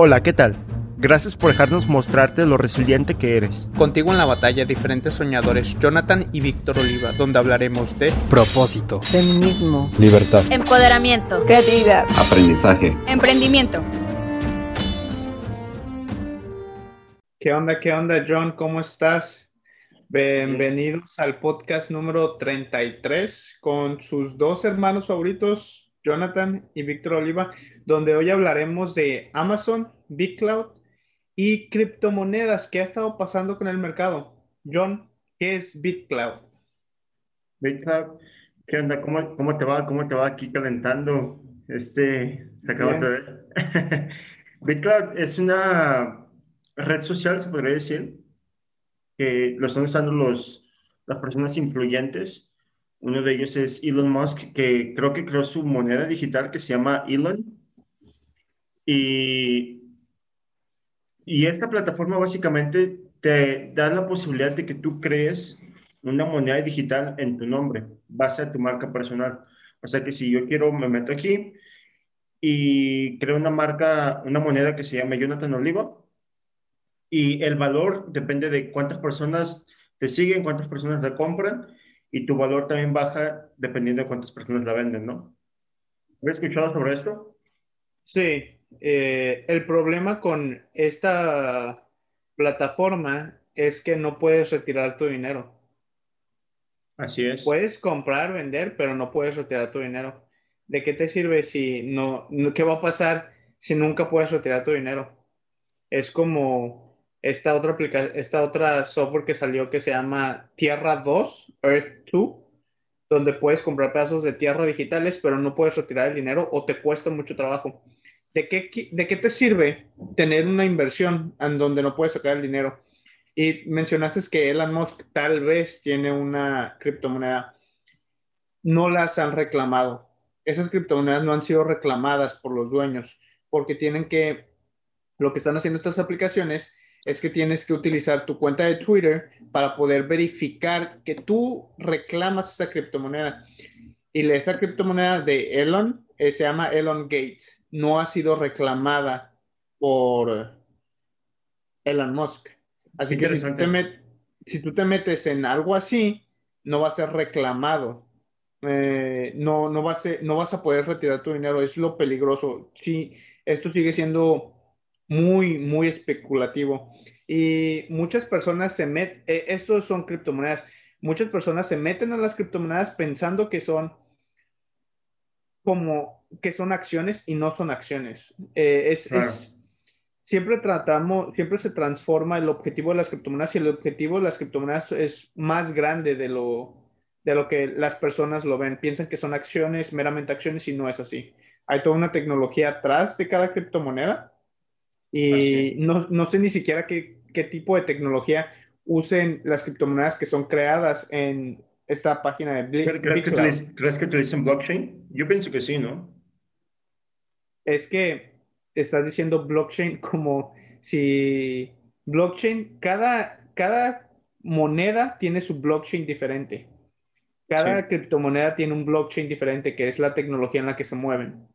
Hola, ¿qué tal? Gracias por dejarnos mostrarte lo resiliente que eres. Contigo en la batalla diferentes soñadores, Jonathan y Víctor Oliva, donde hablaremos de propósito, feminismo, libertad, empoderamiento, creatividad, aprendizaje, emprendimiento. ¿Qué onda, qué onda, John? ¿Cómo estás? Bienvenidos al podcast número 33 con sus dos hermanos favoritos, Jonathan y Víctor Oliva, donde hoy hablaremos de Amazon, BitCloud y criptomonedas. ¿Qué ha estado pasando con el mercado? John, ¿qué es BitCloud? BitCloud, ¿qué onda? ¿Cómo, cómo te va? ¿Cómo te va aquí calentando? Este, te acabo de ver. BitCloud es una red social, se podría decir, que lo están usando los, las personas influyentes uno de ellos es Elon Musk, que creo que creó su moneda digital que se llama Elon. Y, y esta plataforma básicamente te da la posibilidad de que tú crees una moneda digital en tu nombre, base a tu marca personal. O sea que si yo quiero, me meto aquí y creo una marca, una moneda que se llama Jonathan Oliva, y el valor depende de cuántas personas te siguen, cuántas personas la compran, y tu valor también baja dependiendo de cuántas personas la venden, ¿no? ¿Habías escuchado sobre esto? Sí, eh, el problema con esta plataforma es que no puedes retirar tu dinero. Así es. Puedes comprar, vender, pero no puedes retirar tu dinero. ¿De qué te sirve si no, qué va a pasar si nunca puedes retirar tu dinero? Es como esta otra, esta otra software que salió que se llama Tierra 2, Earth 2, donde puedes comprar pedazos de tierra digitales, pero no puedes retirar el dinero o te cuesta mucho trabajo. ¿De qué, de qué te sirve tener una inversión en donde no puedes sacar el dinero? Y mencionaste que Elon Musk tal vez tiene una criptomoneda. No las han reclamado. Esas criptomonedas no han sido reclamadas por los dueños porque tienen que, lo que están haciendo estas aplicaciones es que tienes que utilizar tu cuenta de Twitter para poder verificar que tú reclamas esa criptomoneda. Y esta criptomoneda de Elon eh, se llama Elon Gates. No ha sido reclamada por Elon Musk. Así que si tú, te si tú, te metes en algo así, no va a ser reclamado. Eh, no, no, va a ser, no vas a poder retirar tu dinero. Es lo peligroso. Sí, esto sigue siendo muy, muy especulativo. Y muchas personas se meten, eh, estos son criptomonedas, muchas personas se meten a las criptomonedas pensando que son como que son acciones y no son acciones. Eh, es, es, siempre tratamos, siempre se transforma el objetivo de las criptomonedas y el objetivo de las criptomonedas es más grande de lo, de lo que las personas lo ven. Piensan que son acciones, meramente acciones y no es así. Hay toda una tecnología atrás de cada criptomoneda y no, no, sé ni siquiera qué, qué, tipo de tecnología usen las criptomonedas que son creadas en esta página de Bitcoin. ¿Crees, que ¿Crees que utilizan blockchain? Yo pienso que sí, ¿no? Es que estás diciendo blockchain como si blockchain, cada, cada moneda tiene su blockchain diferente. Cada criptomoneda tiene un blockchain diferente, que es la tecnología en la que se mueven.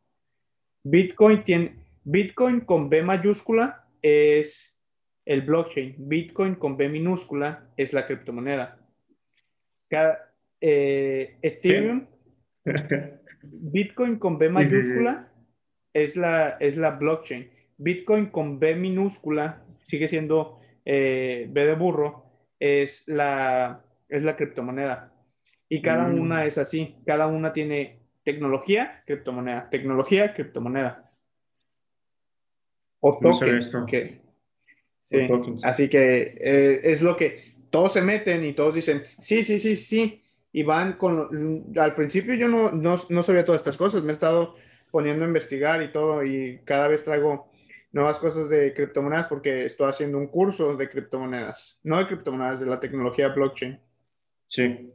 Bitcoin tiene, Bitcoin con B mayúscula es el blockchain. Bitcoin con B minúscula es la criptomoneda. Eh, Ethereum, Bitcoin con B mayúscula es la, es la blockchain. Bitcoin con B minúscula sigue siendo eh, B de burro, es la, es la criptomoneda. Y cada mm. una es así, cada una tiene tecnología, criptomoneda, tecnología, criptomoneda. O token. Así que eh, es lo que todos se meten y todos dicen, sí, sí, sí, sí. Y van con... Al principio yo no, no, sabía todas estas cosas, me he estado poniendo a investigar y todo y cada vez traigo nuevas cosas de criptomonedas porque estoy haciendo un curso de criptomonedas, no de criptomonedas, de la tecnología blockchain. Sí.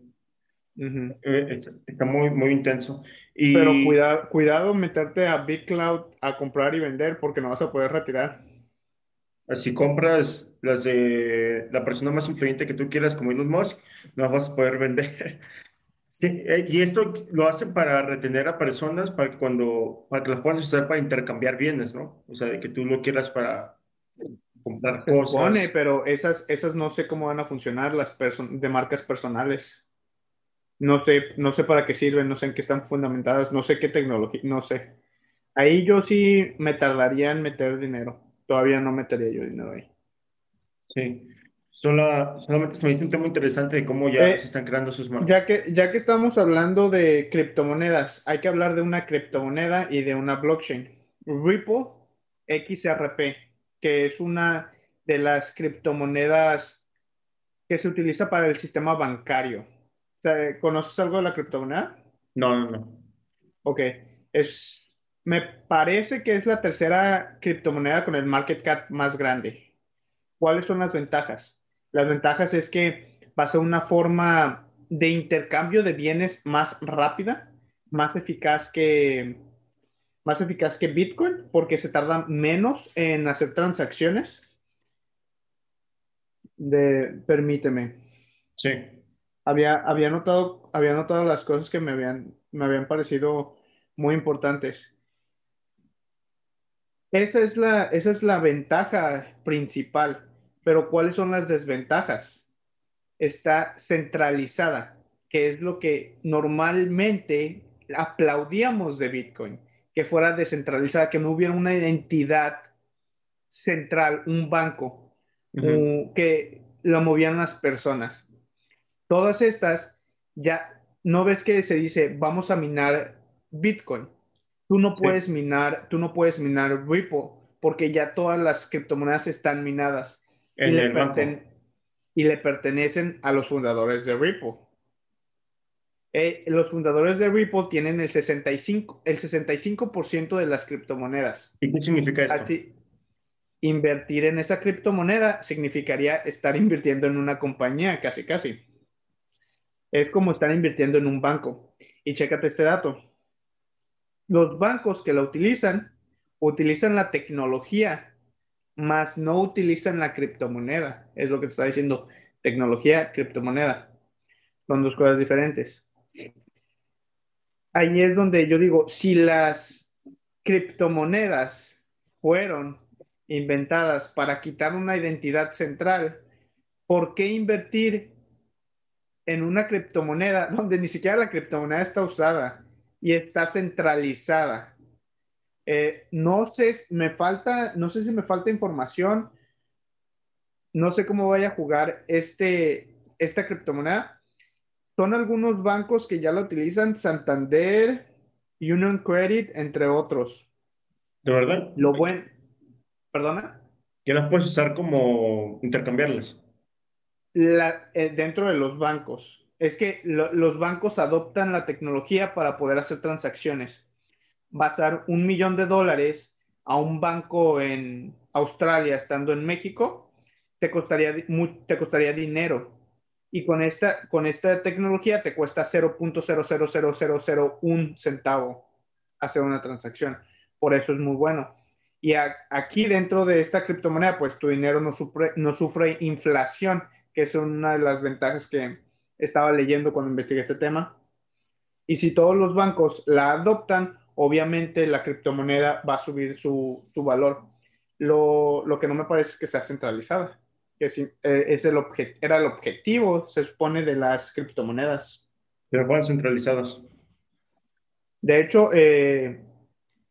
Eh, está muy, muy intenso. Pero cuidado, cuidado meterte a BitCloud a comprar y vender porque no vas a poder retirar. Si compras las de la persona más influyente que tú quieras, como Elon Musk, no vas a poder vender. Sí, eh, y esto lo hacen para retener a personas para que cuando, para que las puedan usar para intercambiar bienes, ¿no? O sea, de que tú lo quieras para comprar Se cosas. supone, pero esas, esas no sé cómo van a funcionar las de marcas personales. No sé, no sé para qué sirven, no sé en qué están fundamentadas, no sé qué tecnología, no sé. Ahí yo sí me tardaría en meter dinero. Todavía no metería yo dinero ahí. Sí. Sola- solamente se me hizo un tema interesante de cómo ya Eh, se están creando sus marcas. Ya que, ya que estamos hablando de criptomonedas, hay que hablar de una criptomoneda y de una blockchain. Ripple XRP, que es una de las criptomonedas que se utiliza para el sistema bancario. ¿Conoces algo de la criptomoneda? No, no, no. Ok, es, me parece que es la tercera criptomoneda con el market cap más grande. ¿Cuáles son las ventajas? Las ventajas es que va a ser una forma de intercambio de bienes más rápida, más eficaz que, más eficaz que Bitcoin, porque se tarda menos en hacer transacciones. De, permíteme. Sí. Había, había notado, había notado las cosas que me habían, me habían parecido muy importantes. Esa es la, esa es la ventaja principal, pero ¿cuáles son las desventajas? Está centralizada, que es lo que normalmente aplaudíamos de Bitcoin, que fuera descentralizada, que no hubiera una entidad central, un banco, que lo movían las personas. Todas estas, ya no ves que se dice, vamos a minar Bitcoin. Tú no Sí. puedes minar, tú no puedes minar Ripple, porque ya todas las criptomonedas están minadas y le, y pertenecen a los fundadores de Ripple. Eh, los fundadores de Ripple tienen el 65, el 65% de las criptomonedas. ¿Y qué significa esto? Así, invertir en esa criptomoneda significaría estar invirtiendo en una compañía, casi, casi. Es como estar invirtiendo en un banco. Y chécate este dato. Los bancos que la utilizan, utilizan la tecnología, más no utilizan la criptomoneda. Es lo que te está diciendo. Tecnología, criptomoneda. Son dos cosas diferentes. Ahí es donde yo digo, si las criptomonedas fueron inventadas para quitar una identidad central, ¿por qué invertir en una criptomoneda donde ni siquiera la criptomoneda está usada y está centralizada? Eh, no sé, me falta, no sé si me falta información, no sé cómo vaya a jugar este, esta criptomoneda. Son algunos bancos que ya la utilizan, Santander, Union Credit, entre otros. ¿De verdad? Lo bueno, perdona, Ya las puedes usar como intercambiarlas. La, eh, dentro de los bancos. Es que lo- los bancos adoptan la tecnología para poder hacer transacciones. Dar un millón de dólares a un banco en Australia estando en México, te costaría, te costaría dinero. Y con esta, con esta tecnología te cuesta 0.00001 centavo hacer una transacción. Por eso es muy bueno. Y a- aquí dentro de esta criptomoneda, pues tu dinero no sufre, no sufre inflación, que es una de las ventajas que estaba leyendo cuando investigué este tema. Y si todos los bancos la adoptan, obviamente la criptomoneda va a subir su, su valor. Lo, lo que no me parece es que sea centralizada, que sí, eh, es el obje- era el objetivo, se supone, de las criptomonedas. Pero fueron centralizadas. De hecho, eh,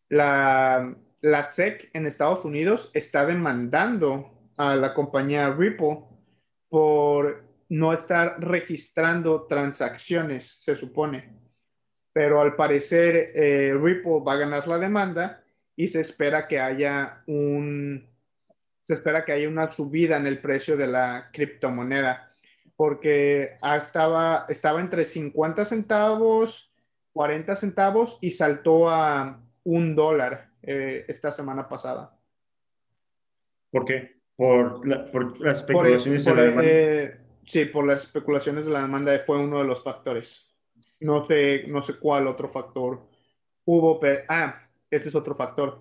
la, la SEC en Estados Unidos está demandando a la compañía Ripple por no estar registrando transacciones, se supone. Pero al parecer eh, Ripple va a ganar la demanda y se espera que haya un se espera que haya una subida en el precio de la criptomoneda porque estaba, estaba entre 50 centavos 40 centavos y saltó a un dólar eh, esta semana pasada. ¿Por qué? Por, la- por las Por, especulaciones por, de la demanda. eh, sí, por las especulaciones de la demanda fue uno de los factores. No sé, no sé cuál otro factor hubo, pero ah, ese es otro factor.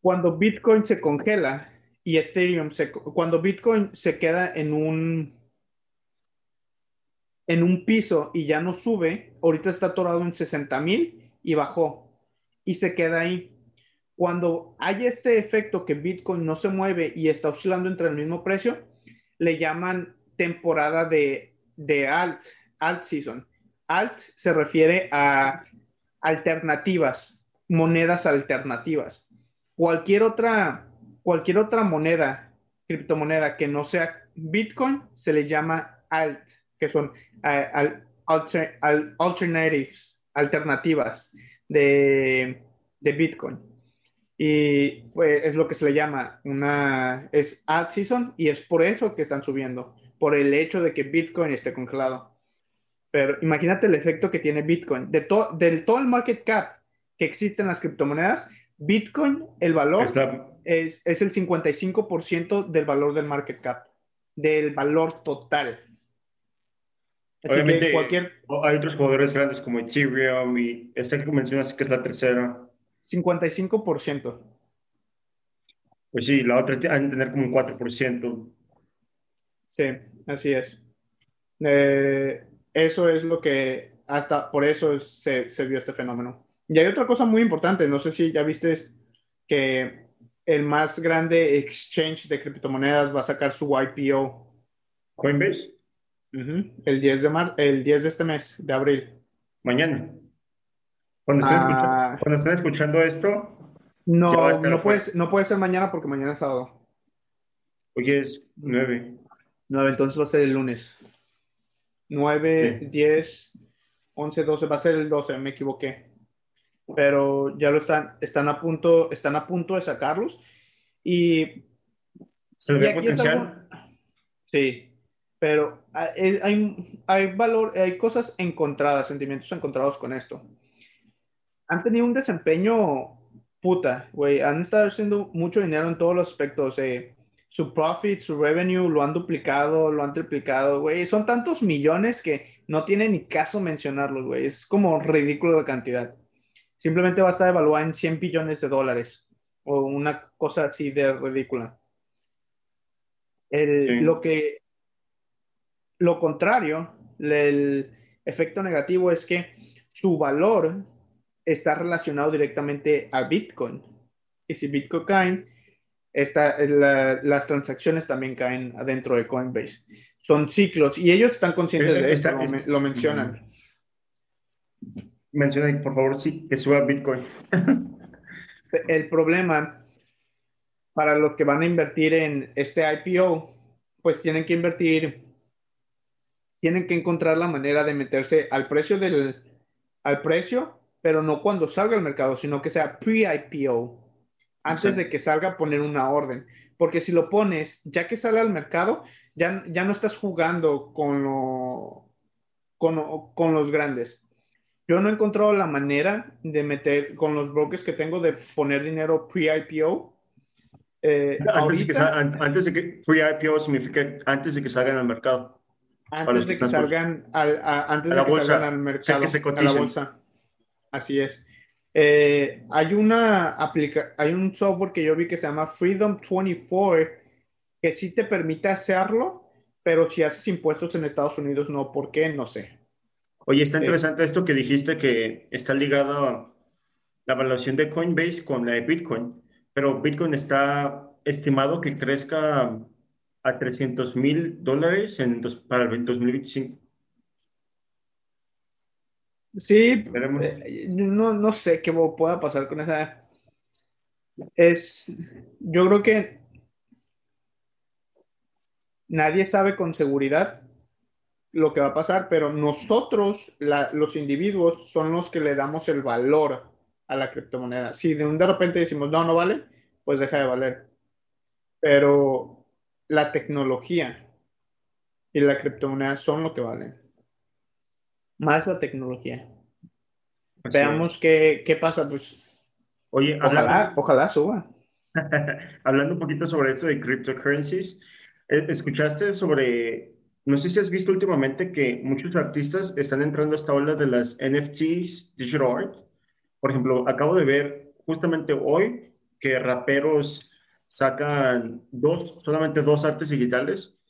Cuando Bitcoin se congela y Ethereum se, cuando Bitcoin se queda en un en un piso y ya no sube, ahorita está atorado en 60 mil y bajó y se queda ahí. Cuando hay este efecto que Bitcoin no se mueve y está oscilando entre el mismo precio, le llaman temporada de, alt, alt season. Alt se refiere a alternativas, monedas alternativas. Cualquier otra, cualquier otra moneda, criptomoneda que no sea Bitcoin, se le llama alt, que son uh, alternatives, alternativas de, de Bitcoin. Y pues es lo que se le llama una, es alt season y es por eso que están subiendo, por el hecho de que Bitcoin esté congelado. Pero imagínate el efecto que tiene Bitcoin. De del todo el market cap que existe en las criptomonedas, Bitcoin, el valor es, es, el 55% del valor del market cap, del valor total. Así Obviamente, que cualquier... hay otros jugadores grandes como Ethereum y esta que mencionas que es la tercera. 55%. Pues sí, la otra hay que tener como un 4%. Sí, así es. Eh, eso es lo que hasta por eso se, se, vio este fenómeno. Y hay otra cosa muy importante, no sé si ya viste que el más grande exchange de criptomonedas va a sacar su IPO. Coinbase. el, 10 de mar el 10 de este mes, de abril. Mañana. Cuando estén, escuchando, ah. cuando estén escuchando, esto. No, no puede, no puede ser mañana porque mañana es sábado. Hoy es 9. 9, entonces va a ser el lunes. 9, 10, 11, 12, va a ser el 12, me equivoqué. Pero ya lo están, están a punto, están a punto de sacarlos. Y. ¿Se ve potencial? Sí, pero hay, hay, hay, valor, hay cosas encontradas, sentimientos encontrados con esto. Han tenido un desempeño puta, güey. Han estado haciendo mucho dinero en todos los aspectos. Eh su profit, su revenue lo han duplicado, lo han triplicado, güey. Son tantos millones que no tiene ni caso mencionarlos, güey. Es como ridículo la cantidad. Simplemente va a estar evaluada en 100 billones de dólares o una cosa así de ridícula. Lo que, lo contrario, el efecto negativo es que su valor está relacionado directamente a Bitcoin. Y si Bitcoin cae, las transacciones también caen adentro de Coinbase. Son ciclos y ellos están conscientes de esto, lo, mencionan. Mencionen, por favor, sí, que suba Bitcoin. El problema para los que van a invertir en este IPO, pues tienen que invertir, tienen que encontrar la manera de meterse al precio del, al precio, pero no cuando salga al mercado, sino que sea pre-IPO antes de que salga poner una orden. Porque si lo pones, ya que sale al mercado, ya, ya no estás jugando con, lo, con, con, los grandes. Yo no he encontrado la manera de meter con los brokers que tengo de poner dinero pre-IPO. Eh, antes, de que, antes, de que, pre-IPO significa antes de que salgan al mercado. Antes de que, salgan al, antes de que salgan al mercado. que se a la bolsa. Así es. Eh, hay, una aplica hay un software que yo vi que se llama Freedom 24 que sí te permite hacerlo, pero si haces impuestos en Estados Unidos, no. ¿Por qué? No sé. Oye, está eh, interesante esto que dijiste que está ligado a la evaluación de Coinbase con la de Bitcoin, pero Bitcoin está estimado que crezca a 300 mil dólares para el 2025. Sí, eh, no, no sé qué pueda pasar con esa. Es, yo creo que nadie sabe con seguridad lo que va a pasar, pero nosotros, los individuos, son los que le damos el valor a la criptomoneda. Si de, de repente decimos, no, no vale, pues deja de valer. Pero la tecnología y la criptomoneda son lo que valen más la tecnología. Veamos qué, qué, pasa, pues. Oye, ojalá, ojalá suba. hablando un poquito sobre eso de cryptocurrencies, eh, escuchaste sobre, no sé si has visto últimamente que muchos artistas están entrando a esta ola de las NFTs, digital art. Por ejemplo, acabo de ver justamente hoy que raperos sacan dos, solamente dos artes digitales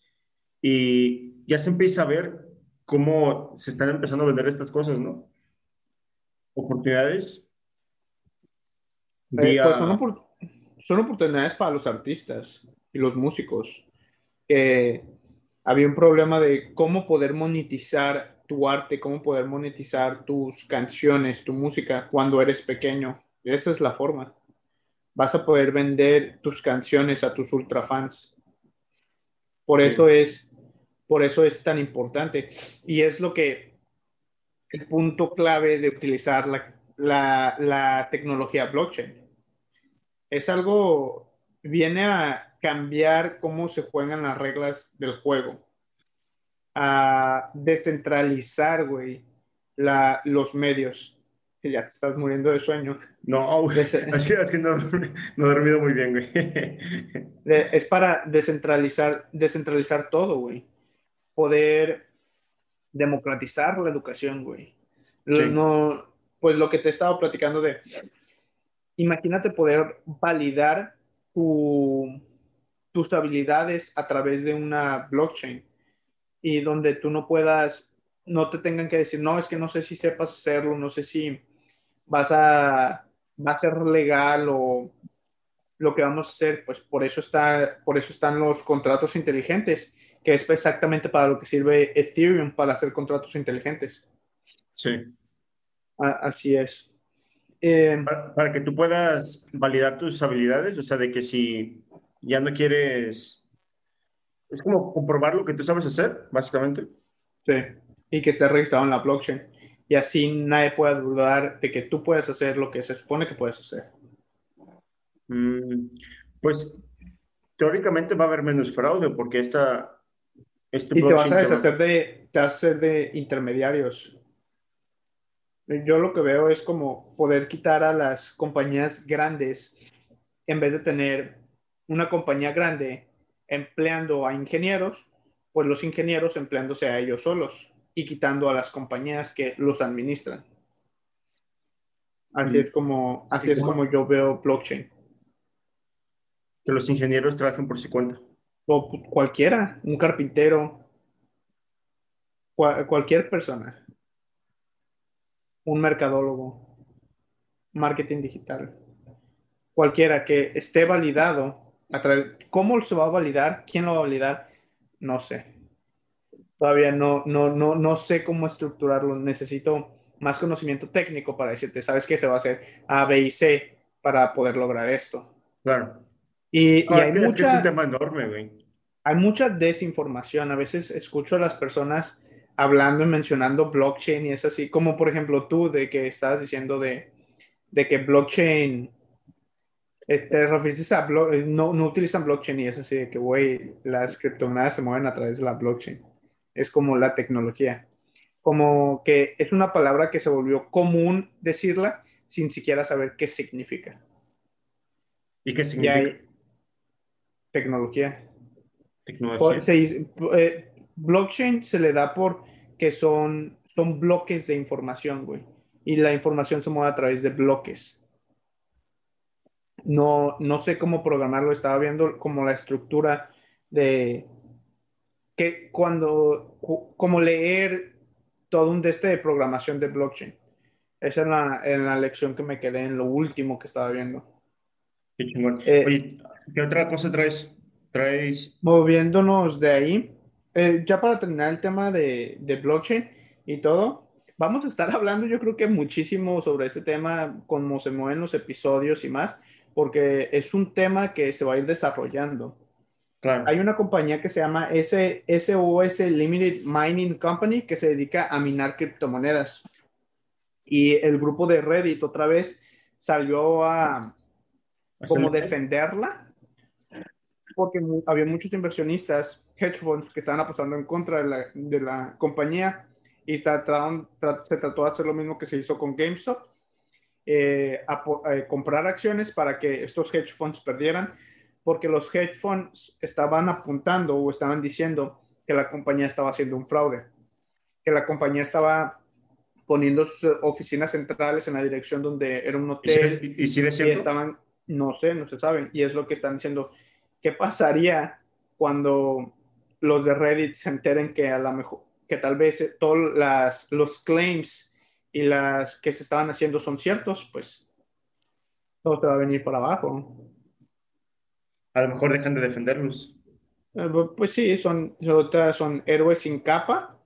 y ya se empieza a ver cómo se están empezando a vender estas cosas, ¿no? Oportunidades. Eh, pues son, son, oportunidades para los artistas y los músicos. había un problema de cómo poder monetizar tu arte, cómo poder monetizar tus canciones, tu música cuando eres pequeño. Esa es la forma. Vas a poder vender tus canciones a tus ultra fans. Por eso es, por eso es tan importante. Y es lo que, el punto clave de utilizar la, la, la tecnología blockchain. Es algo, viene a cambiar cómo se juegan las reglas del juego a descentralizar, güey, los medios. Ya te estás muriendo de sueño. No, es que no, no, he dormido muy bien, güey. Es para descentralizar, descentralizar todo, güey. Poder democratizar la educación, güey. No, pues lo que te he estado platicando de, imagínate poder validar tus habilidades a través de una blockchain y donde tú no puedas, no te tengan que decir, no, es que no sé si sepas hacerlo, no sé si vas a, va a ser legal o lo que vamos a hacer, pues por eso, está, por eso están los contratos inteligentes, que es exactamente para lo que sirve Ethereum, para hacer contratos inteligentes. Sí. así es. Eh, para, para, que tú puedas validar tus habilidades, o sea, de que si ya no quieres es como comprobar lo que tú sabes hacer, básicamente. Sí, y que esté registrado en la blockchain. Y así nadie pueda dudar de que tú puedes hacer lo que se supone que puedes hacer. Mm, pues teóricamente va a haber menos fraude porque esta... Este y te vas a deshacer de, te vas a de intermediarios. Yo lo que veo es como poder quitar a las compañías grandes en vez de tener una compañía grande empleando a ingenieros, pues los ingenieros empleándose a ellos solos y quitando a las compañías que los administran. Así es como, así es como yo veo blockchain. Que los ingenieros trabajen por su cuenta. O cualquiera, un carpintero, cualquier persona, un mercadólogo, marketing digital, cualquiera que esté validado ¿Cómo se va a validar? ¿Quién lo va a validar? No sé. Todavía no, no, no, no sé cómo estructurarlo. Necesito más conocimiento técnico para decirte, ¿sabes qué se va a hacer? A, B y C para poder lograr esto. Claro. Y, hay mucha, es un tema enorme, güey. Hay mucha desinformación. A veces escucho a las personas hablando y mencionando blockchain y es así, como por ejemplo tú, de que estabas diciendo de, de que blockchain este, eh, no, no utilizan blockchain y es así de que, güey, las criptomonedas se mueven a través de la blockchain. Es como la tecnología. Como que es una palabra que se volvió común decirla sin siquiera saber qué significa. ¿Y qué significa? Tecnología. Tecnología. Eh, blockchain se le da por que son, son bloques de información, güey. Y la información se mueve a través de bloques no, no sé cómo programarlo, estaba viendo como la estructura de que cuando, como leer todo un teste de programación de blockchain. Esa es la, en la lección que me quedé en lo último que estaba viendo. Qué chingón. Eh, Oye, ¿qué otra cosa traes? traes? Moviéndonos de ahí, eh, ya para terminar el tema de, de blockchain y todo, vamos a estar hablando yo creo que muchísimo sobre este tema, cómo se mueven los episodios y más porque es un tema que se va a ir desarrollando. Hay una compañía que se llama SOS Limited Mining Company que se dedica a minar criptomonedas. Y el grupo de Reddit otra vez salió a como defenderla porque había muchos inversionistas, hedge funds, que estaban apostando en contra de la, de la compañía y trataron, se trató de hacer lo mismo que se hizo con GameStop eh, a, eh, comprar acciones para que estos hedge funds perdieran, porque los hedge funds estaban apuntando o estaban diciendo que la compañía estaba haciendo un fraude, que la compañía estaba poniendo sus oficinas centrales en la dirección donde era un hotel y, si, estaban, no sé, no se saben, y es lo que están diciendo, ¿qué pasaría cuando los de Reddit se enteren que a lo mejor que tal vez todos las, los claims y las que se estaban haciendo son ciertos, pues todo te va a venir por abajo. A lo mejor dejan de defenderlos. Eh, Pues sí, son, son héroes sin capa,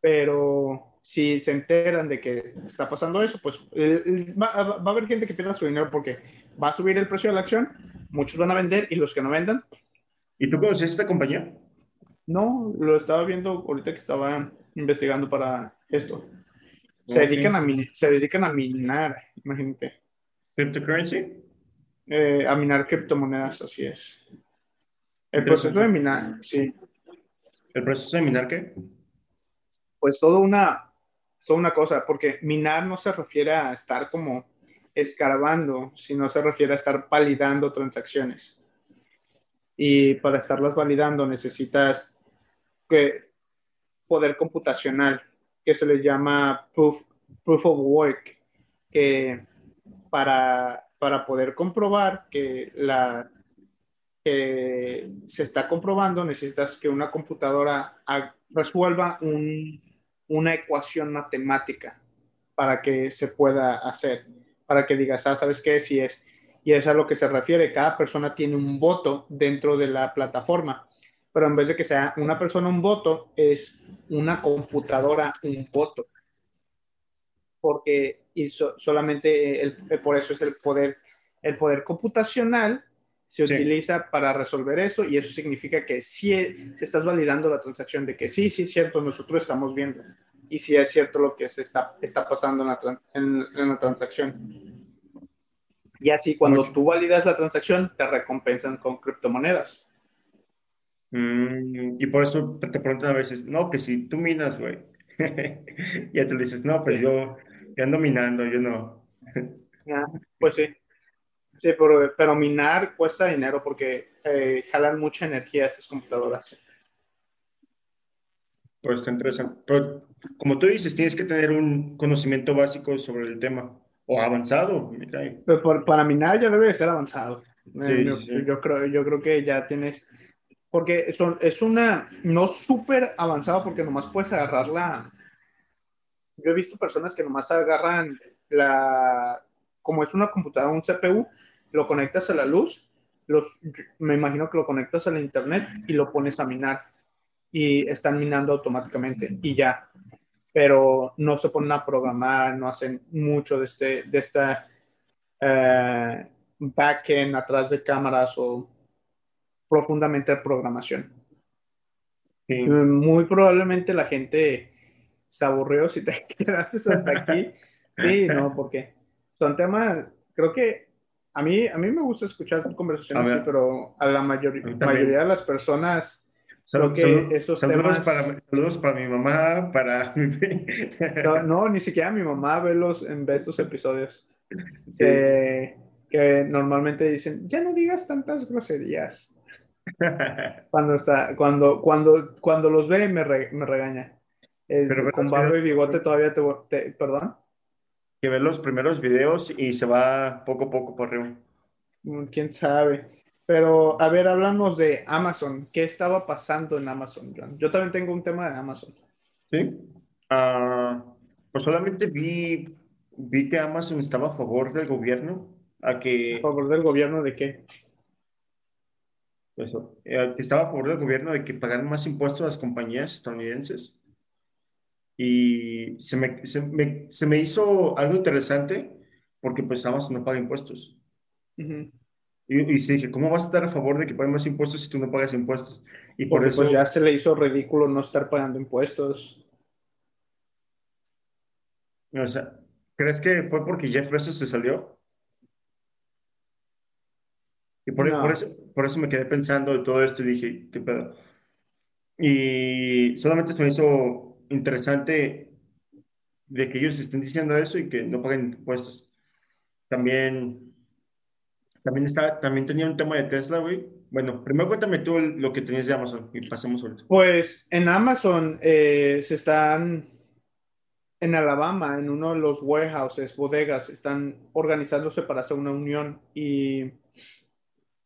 pero si se enteran de que está pasando eso, pues eh, eh, va, va a haber gente que pierda su dinero porque va a subir el precio de la acción, muchos van a vender y los que no vendan, ¿Y tú conoces esta compañía? no, lo estaba viendo ahorita que estaba investigando para esto. Se, dedican, a, min- se dedican a minar, imagínate, ¿Cryptocurrency? Eh, a minar criptomonedas, así es. El proceso de minar, sí, ¿El proceso de minar qué? pues todo una, toda una cosa, porque minar no se refiere a estar como escarbando, sino se refiere a estar validando transacciones. Y para estarlas validando necesitas poder computacional, que se le llama proof, proof of work, que para, para poder comprobar que la que se está comprobando, necesitas que una computadora resuelva un- una ecuación matemática para que se pueda hacer, para que digas, ah, ¿sabes qué? Si es, y es a lo que se refiere, cada persona tiene un voto dentro de la plataforma, pero en vez de que sea una persona un voto, es una computadora un voto. Porque y so- solamente el- por eso es el poder, el poder computacional se Sí. utiliza para resolver esto y eso significa que sí estás validando la transacción de que sí, sí es cierto, nosotros estamos viendo y sí es cierto lo que se está, está pasando en la, en- en la transacción. Y así cuando Mucho. tú validas la transacción te recompensan con criptomonedas. Mm, y por eso te preguntan a veces, no, que si tú minas, güey. Ya tú le dices, no, pues yo, yo ando minando, yo no. Ah, Pues sí. Sí, pero, pero minar cuesta dinero porque eh, jalan mucha energía estas computadoras. Pues está interesante. Pero como tú dices, tienes que tener un conocimiento básico sobre el tema. O avanzado, me cae. Pero por- para minar ya debe de ser avanzado. Eh, Sí, yo, sí, yo creo, yo creo que ya tienes, porque son, es una, no súper avanzado porque nomás puedes agarrar la, yo he visto personas que nomás agarran la, como es una computadora, un CPU, lo conectas a la luz, los, me imagino que lo conectas a la internet y lo pones a minar y están minando automáticamente y ya. Pero no se ponen a programar, no hacen mucho de, este, de esta eh, backend atrás de cámaras o profundamente de programación. Sí. Muy probablemente la gente se aburrió si te quedaste hasta aquí. Sí, no, porque son temas, creo que a mí, a mí me gusta escuchar conversaciones así, pero a la mayor- A mí también. mayoría de las personas Sal- Creo que salud- estos saludos, temas- para, saludos para mi mamá, para mi... No, no, ni siquiera mi mamá ve los ve estos episodios Sí. que, que normalmente dicen, ya no digas tantas groserías. Cuando está, cuando, cuando, cuando los ve me, re- me regaña. Eh, Pero con barba y bigote todavía te, te- perdón. Que ve los primeros videos y se va poco a poco por arriba. Mm, Quién sabe. Pero a ver, hablamos de Amazon. ¿Qué estaba pasando en Amazon, John? Yo también tengo un tema de Amazon. ¿Sí? Ah, pues solamente vi, vi que Amazon estaba a favor del gobierno, a ¿A que, favor del gobierno de qué? eso, eh, estaba a favor del gobierno de que pagaran más impuestos a las compañías estadounidenses. Y se me, se me, se me hizo algo interesante porque pues Amazon no paga impuestos. Ujú. Y, y sí dije, ¿cómo vas a estar a favor de que paguen más impuestos si tú no pagas impuestos? Y por Porque eso, pues ya se le hizo ridículo no estar pagando impuestos. o sea, ¿crees que fue porque Jeff Bezos se salió? Y por, No. por eso, por eso me quedé pensando de todo esto y dije, ¿qué pedo? Y solamente se me hizo interesante de que ellos estén diciendo eso y que no paguen impuestos. También, también, estaba, también tenía un tema de Tesla, güey. Bueno, primero cuéntame tú lo que tenías de Amazon y pasemos ahorita. Pues en Amazon eh, se están, en Alabama, en uno de los warehouses, bodegas, están organizándose para hacer una unión y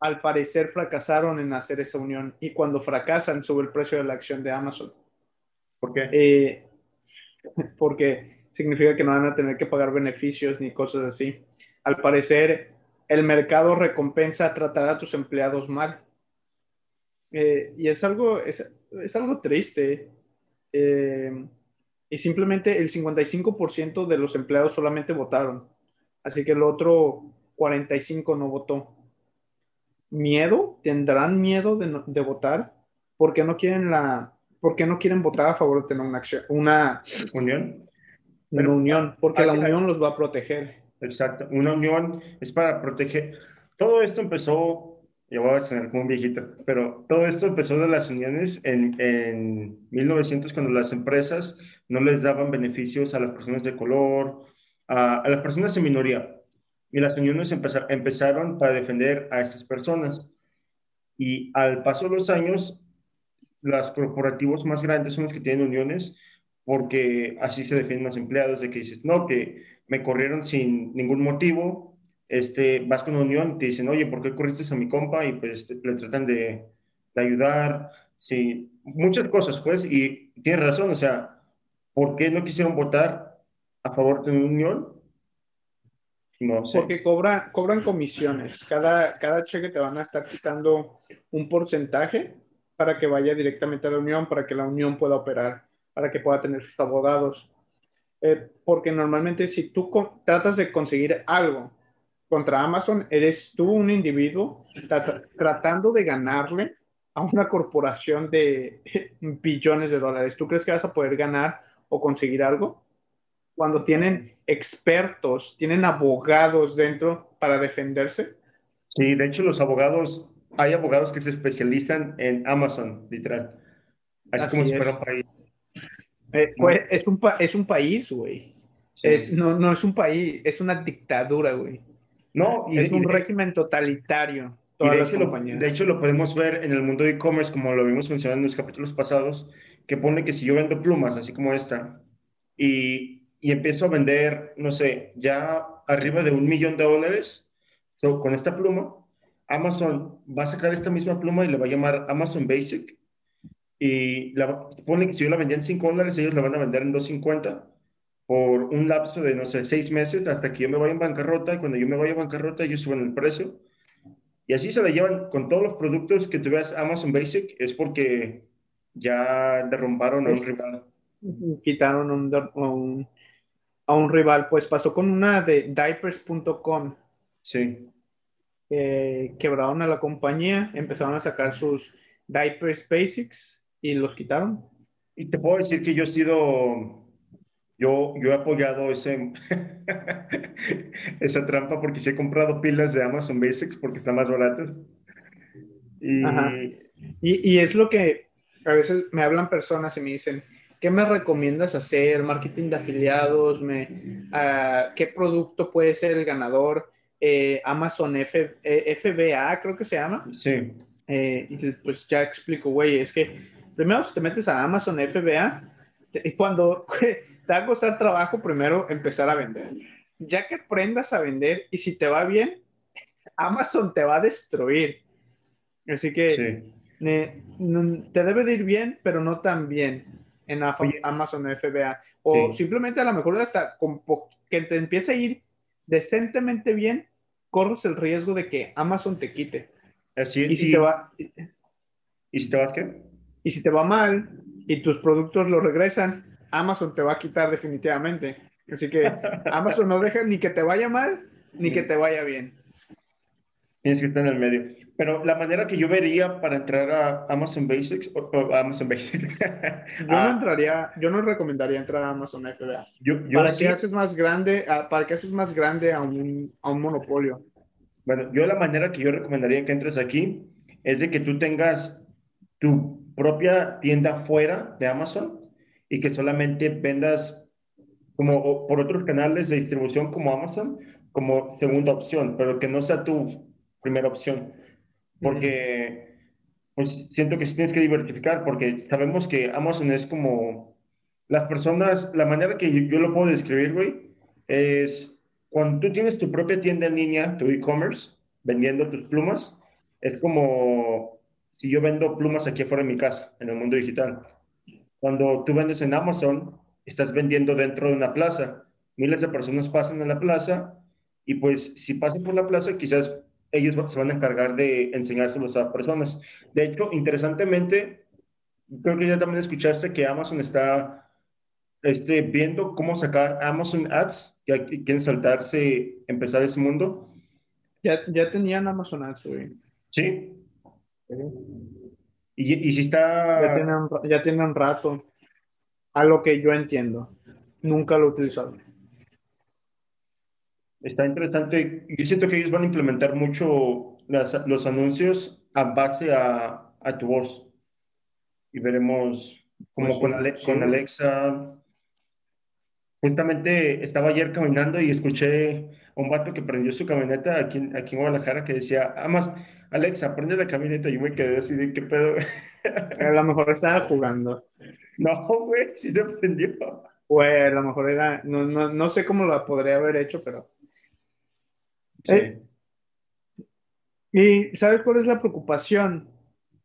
al parecer fracasaron en hacer esa unión y cuando fracasan sube el precio de la acción de Amazon. ¿Por qué? Eh, porque significa que no van a tener que pagar beneficios ni cosas así. Al parecer, el mercado recompensa tratar a tus empleados mal. Eh, y es algo, es, es algo triste. Eh, y simplemente el 55% de los empleados solamente votaron. Así que el otro 45% no votó. ¿Miedo? ¿Tendrán miedo de, de votar? porque no quieren la, porque no quieren votar a favor de tener una acción, una unión? Una unión, porque la unión los va a proteger. Exacto, una unión es para proteger. Todo esto empezó yo voy a sonar como un viejito, pero todo esto empezó de las uniones en, en 1900 cuando las empresas no les daban beneficios a las personas de color, a, a las personas en minoría. Y las uniones empezaron para defender a estas personas. Y al paso de los años, los corporativos más grandes son los que tienen uniones porque así se defienden los empleados de que dices, no, que me corrieron sin ningún motivo, este, vas con una unión, te dicen, oye, ¿por qué corriste a mi compa? Y pues le tratan de, de ayudar, sí, muchas cosas, pues, y tienes razón, o sea, ¿por qué no quisieron votar a favor de una unión? No sé. Porque cobra, cobran comisiones. Cada, cada cheque te van a estar quitando un porcentaje para que vaya directamente a la unión, para que la unión pueda operar, para que pueda tener sus abogados. Eh, porque normalmente si tú tratas de conseguir algo contra Amazon, eres tú un individuo tratando de ganarle a una corporación de billones de dólares. ¿Tú crees que vas a poder ganar o conseguir algo? Cuando tienen expertos, tienen abogados dentro para defenderse. Sí, de hecho los abogados, hay abogados que se especializan en Amazon, literal. Así, como si fuera un país. Eh, pues, es, un es un país, güey. no, no es un país, es una dictadura, güey. No, y, es un régimen totalitario. de, hecho lo, de hecho, lo podemos ver en el mundo de e-commerce, como lo vimos mencionado en los capítulos pasados, que pone que si yo vendo plumas, así como esta, y, y empiezo a vender, no sé, ya arriba de un millón de dólares con esta pluma, Amazon va a sacar esta misma pluma y le va a llamar Amazon Basic. Y la, pone que si yo la vendía en 5 dólares, ellos la van a vender en 250 por un lapso de, no sé, seis meses hasta que yo me vaya en bancarrota. Y cuando yo me vaya en bancarrota, ellos suben el precio. Y así se la llevan con todos los productos que tú veas Amazon Basic, es porque ya derrumbaron a un rival. Quitaron un, a un rival. Pues pasó con una de diapers.com. Sí. Quebraron a la compañía, empezaron a sacar sus diapers basics y los quitaron. Y te puedo decir que yo he sido yo, yo he apoyado ese, esa trampa porque sí he comprado pilas de Amazon Basics porque están más baratas. Y... y... es lo que a veces me hablan personas y me dicen, ¿qué me recomiendas hacer? ¿Marketing de afiliados? Me, uh, ¿Qué producto puede ser el ganador? Eh, Amazon F, eh, FBA, creo que se llama. Sí. Eh, y pues ya explico, güey, es que primero si te metes a Amazon FBA, y cuando te va a costar trabajo primero empezar a vender. Ya que aprendas a vender y si te va bien, Amazon te va a destruir. Así que te debe de ir bien, pero no tan bien en Amazon FBA. O simplemente a lo mejor hasta que te empiece a ir decentemente bien, corres el riesgo de que Amazon te quite. Así, y si te va... ¿Y si te vas qué? Y si te va mal y tus productos lo regresan, Amazon te va a quitar definitivamente. Así que Amazon no deja ni que te vaya mal ni que te vaya bien. Tienes que estar en el medio. Pero la manera que yo vería para entrar a Amazon Basics o, Amazon Basics. yo no entraría, yo no recomendaría entrar a Amazon FBA. para que haces más grande, para que haces más grande a un, a un monopolio. Bueno, yo la manera que yo recomendaría que entres aquí es de que tú tengas tu propia tienda fuera de Amazon y que solamente vendas como por otros canales de distribución como Amazon como segunda opción, pero que no sea tu primera opción. Porque pues siento que sí tienes que diversificar porque sabemos que Amazon es como las personas, la manera que yo, yo lo puedo describir, güey, es cuando tú tienes tu propia tienda en línea, tu e-commerce, vendiendo tus plumas, es como si yo vendo plumas aquí afuera de mi casa, en el mundo digital Cuando tú vendes en Amazon, estás vendiendo dentro de una plaza. Miles de personas pasan en la plaza y pues si pasan por la plaza, quizás ellos se van a encargar de enseñárselo a las personas. De hecho, interesantemente, creo que ya también escuchaste que Amazon está este, viendo cómo sacar Amazon Ads, que quieren saltarse, empezar ese mundo. Ya, ya tenían Amazon Ads, güey. Sí. Y, y si está... Ya tienen, ya tienen un rato. A lo que yo entiendo. Nunca lo he utilizado. Está interesante. Yo siento que ellos van a implementar mucho las, los anuncios a base a, a tu voz. Y veremos como pues con, Ale, con Alexa. Justamente estaba ayer caminando y escuché a un vato que prendió su camioneta aquí, aquí en Guadalajara que decía, además, Alexa, prende la camioneta. Y yo me quedé así de qué pedo. A lo mejor estaba jugando. No, güey, sí se prendió. Güey, a lo mejor era, no, no, no sé cómo lo podría haber hecho, pero Sí. Eh, ¿Y sabes cuál es la preocupación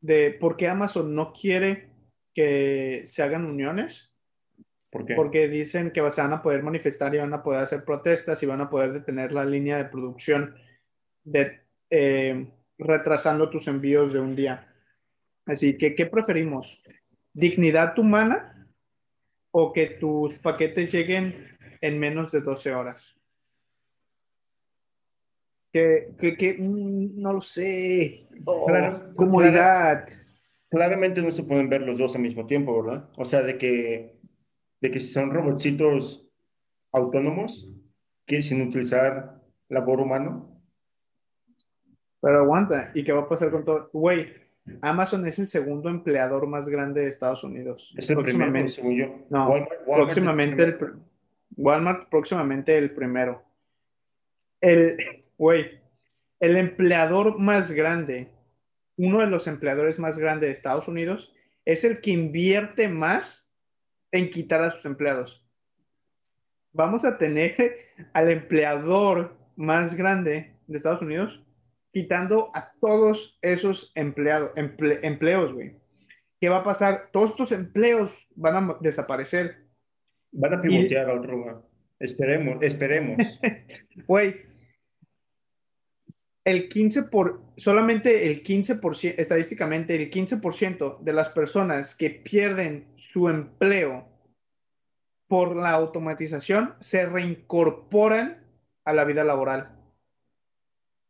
de por qué Amazon no quiere que se hagan uniones? ¿Por qué? Porque dicen que se van a poder manifestar y van a poder hacer protestas y van a poder detener la línea de producción de, eh, retrasando tus envíos de un día. Así que, ¿qué preferimos? ¿Dignidad humana o que tus paquetes lleguen en menos de 12 horas? Que, mm, no lo sé. Oh, comodidad. claramente no se pueden ver los dos al mismo tiempo, ¿verdad? O sea, de que, de que si son robotcitos autónomos, que sin utilizar labor humano. Pero aguanta, ¿y qué va a pasar con todo? Güey, Amazon es el segundo empleador más grande de Estados Unidos. Es el primero, según yo. No, próximamente el, Walmart próximamente el primero. El, Güey, el empleador más grande, uno de los empleadores más grandes de Estados Unidos, es el que invierte más en quitar a sus empleados. Vamos a tener al empleador más grande de Estados Unidos quitando a todos esos empleados, empleos, güey. ¿Qué va a pasar? Todos estos empleos van a desaparecer. Van a pivotear al otro. Esperemos, esperemos. Güey, el 15 por, solamente el 15%, estadísticamente el 15% de las personas que pierden su empleo por la automatización se reincorporan a la vida laboral.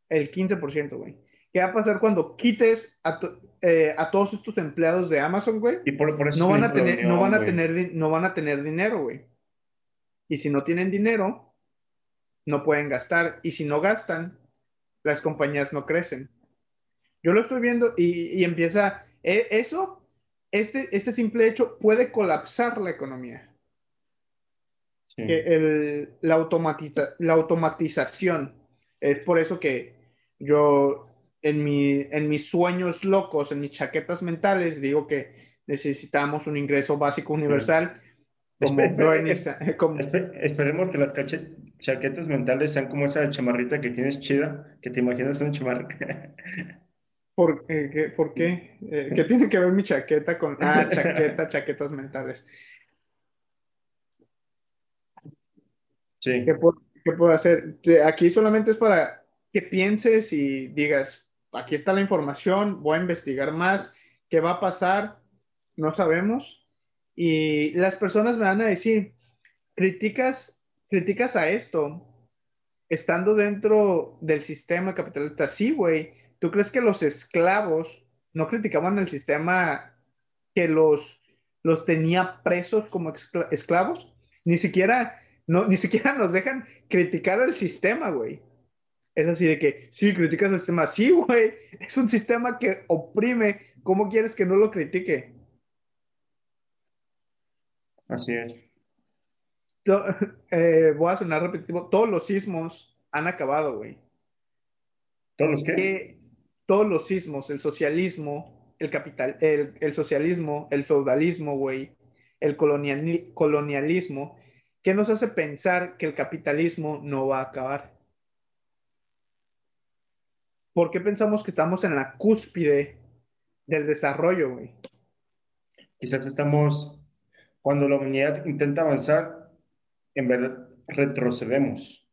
El 15%, güey. ¿Qué va a pasar cuando quites a, eh, todos estos empleados de Amazon, güey? Y por, eso no, van a tener, no, van a tener, no van a tener dinero, güey. Y si no tienen dinero, no pueden gastar. Y si no gastan, las compañías no crecen. Yo lo estoy viendo y, empieza, e, eso, este, este simple hecho puede colapsar la economía. la, automatiza, la automatización. Es por eso que yo en, mi, en mis sueños locos, en mis chaquetas mentales, digo que necesitamos un ingreso básico universal. Como, esperemos que las chaquetas mentales sean como esa chamarrita que tienes chida, que te imaginas un chamarrita. ¿Por, eh, qué, ¿Por qué? Eh, ¿Qué tiene que ver mi chaqueta con... Ah, chaqueta, chaquetas mentales. Sí. ¿Qué puedo, ¿Qué puedo hacer? Aquí solamente es para que pienses y digas, aquí está la información, voy a investigar más, ¿qué va a pasar? No sabemos y las personas me van a decir, criticas, criticas a esto estando dentro del sistema capitalista. Sí, güey. ¿Tú crees que los esclavos no criticaban el sistema que los, los tenía presos como esclavos? Ni siquiera, no, ni siquiera nos dejan criticar el sistema, güey. Es así de que, sí, criticas el sistema. Sí, güey. Es un sistema que oprime. ¿Cómo quieres que no lo critique? Así es. Eh, voy a sonar repetitivo. Todos los sismos han acabado, güey. ¿Todos los qué? todos los sismos, el socialismo, el capital, el, socialismo, el feudalismo, güey, el colonialismo, ¿qué nos hace pensar que el capitalismo no va a acabar? ¿Por qué pensamos que estamos en la cúspide del desarrollo, güey? Quizás estamos Cuando la humanidad intenta avanzar, en verdad retrocedemos.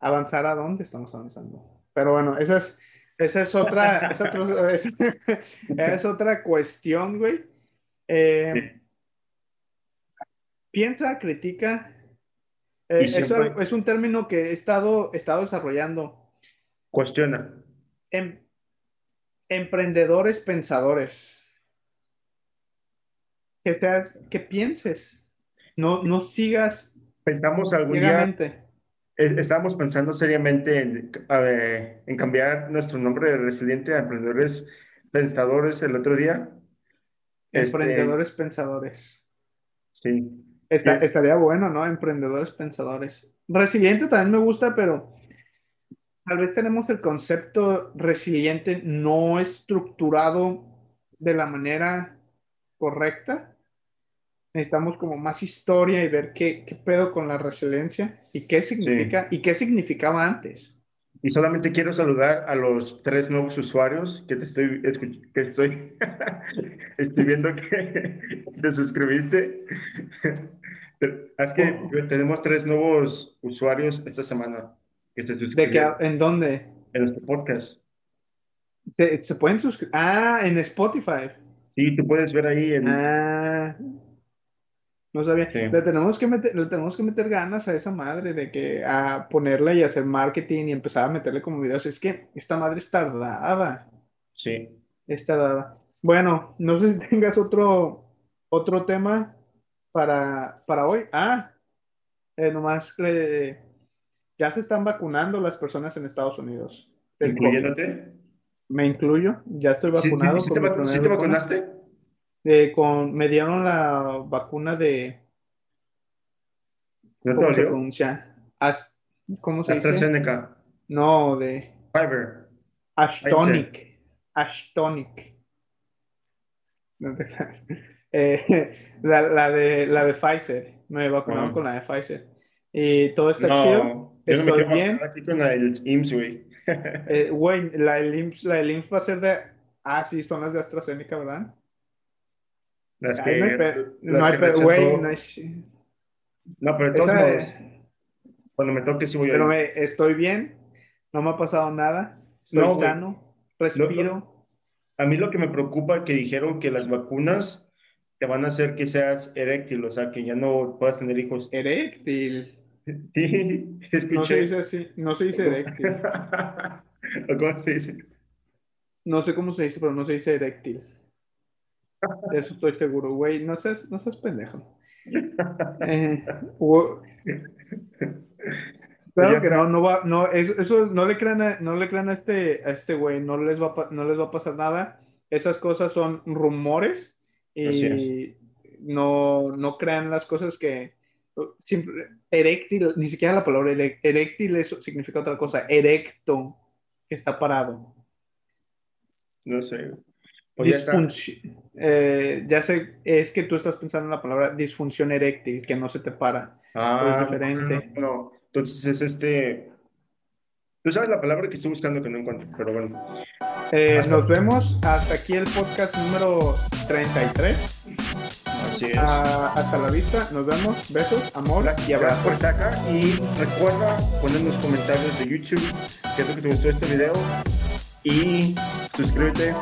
¿Avanzar a dónde estamos avanzando? Pero bueno, esa es, esa es otra, es, otro- es- es otra cuestión, güey. Eh, Piensa, critica. Eh, eso es un término que he estado, he estado desarrollando. Cuestiona. Em- emprendedores pensadores. Que seas, que pienses. No, no sigas Pensamos algún día, es- estábamos pensando seriamente en, a ver, en cambiar nuestro nombre de resiliente a emprendedores pensadores el otro día. Este, Emprendedores pensadores. sí. Está- Sí. estaría bueno, ¿no? Emprendedores pensadores. Resiliente también me gusta, pero tal vez tenemos el concepto resiliente no estructurado de la manera correcta. Necesitamos como más historia y ver qué, qué pedo con la resiliencia y qué significa y qué significaba antes. Y solamente quiero saludar a los tres nuevos usuarios que te estoy, que estoy, estoy viendo que te suscribiste. Es que tenemos tres nuevos usuarios esta semana que se ¿De qué, suscribieron ¿En dónde? en nuestro podcast. ¿Se, se pueden suscribir? Ah, en Spotify. Sí, tú puedes ver ahí en... Ah, no sabía. Sí. Le tenemos que meter, le tenemos que meter ganas a esa madre de que a ponerle y hacer marketing y empezar a meterle como videos. Es que esta madre es tardada. Sí. Es tardada. Bueno, no sé si tengas otro, otro tema para, para hoy. Ah, eh, nomás eh, ya se están vacunando las personas en Estados Unidos. Incluyéndote. Me incluyo, ya estoy ¿Sí, sí, vacunado sí te, sí te vacuna. vacunaste? Eh, con, me dieron la vacuna de, ¿No te ¿cómo se pronuncia? As- ¿cómo se dice? AstraZeneca. No, de Fiverr. Ashtonic. Ashtonic. Eh, la, la de, la de Pfizer. Me vacunaron Ah. con la de Pfizer. Y todo está No, chido. yo no me Estoy bien. aquí con la del IMSS, güey. Eh, güey, la del IMSS, la del IMSS va a ser de. Ah, sí, son las de AstraZeneca, ¿verdad? Las Ay, que, no hay pe- no hay que pe- rechazó- güey, no hay- No, pero de todos Esa- modos, cuando me toque sí voy a Pero ir. me, estoy bien, no me ha pasado nada, estoy No, sano, respiro. A mí lo que me preocupa que dijeron que las vacunas te van a hacer que seas eréctil, o sea, que ya no puedas tener hijos. Eréctil. Sí, No se escuché. dice así, no se dice eréctil. ¿O cómo se dice? No sé cómo se dice, pero no se dice eréctil. De eso estoy seguro, güey. No seas, no seas pendejo. Eh, Pues Claro ya que no, no va, no, eso, eso no le crean a, no le crean a este, a este güey, no les va a, no les va a pasar nada. Esas cosas son rumores y no, no crean las cosas que simple- eréctil, ni siquiera la palabra eréctil eso significa otra cosa, erecto, que está parado. No sé. Disfunción, eh, ya sé, es que tú estás pensando en la palabra disfunción eréctil, que no se te para. Ah, es diferente. No, no. Entonces es este. Tú sabes la palabra que estoy buscando que no encuentro, pero bueno. Eh, Hasta- nos vemos hasta aquí el podcast número 33. Así es. Ah, hasta la vista, nos vemos, besos, amor y gracias por abrazos. estar acá y recuerda poner en los comentarios de YouTube qué es lo que te gustó este video y suscríbete.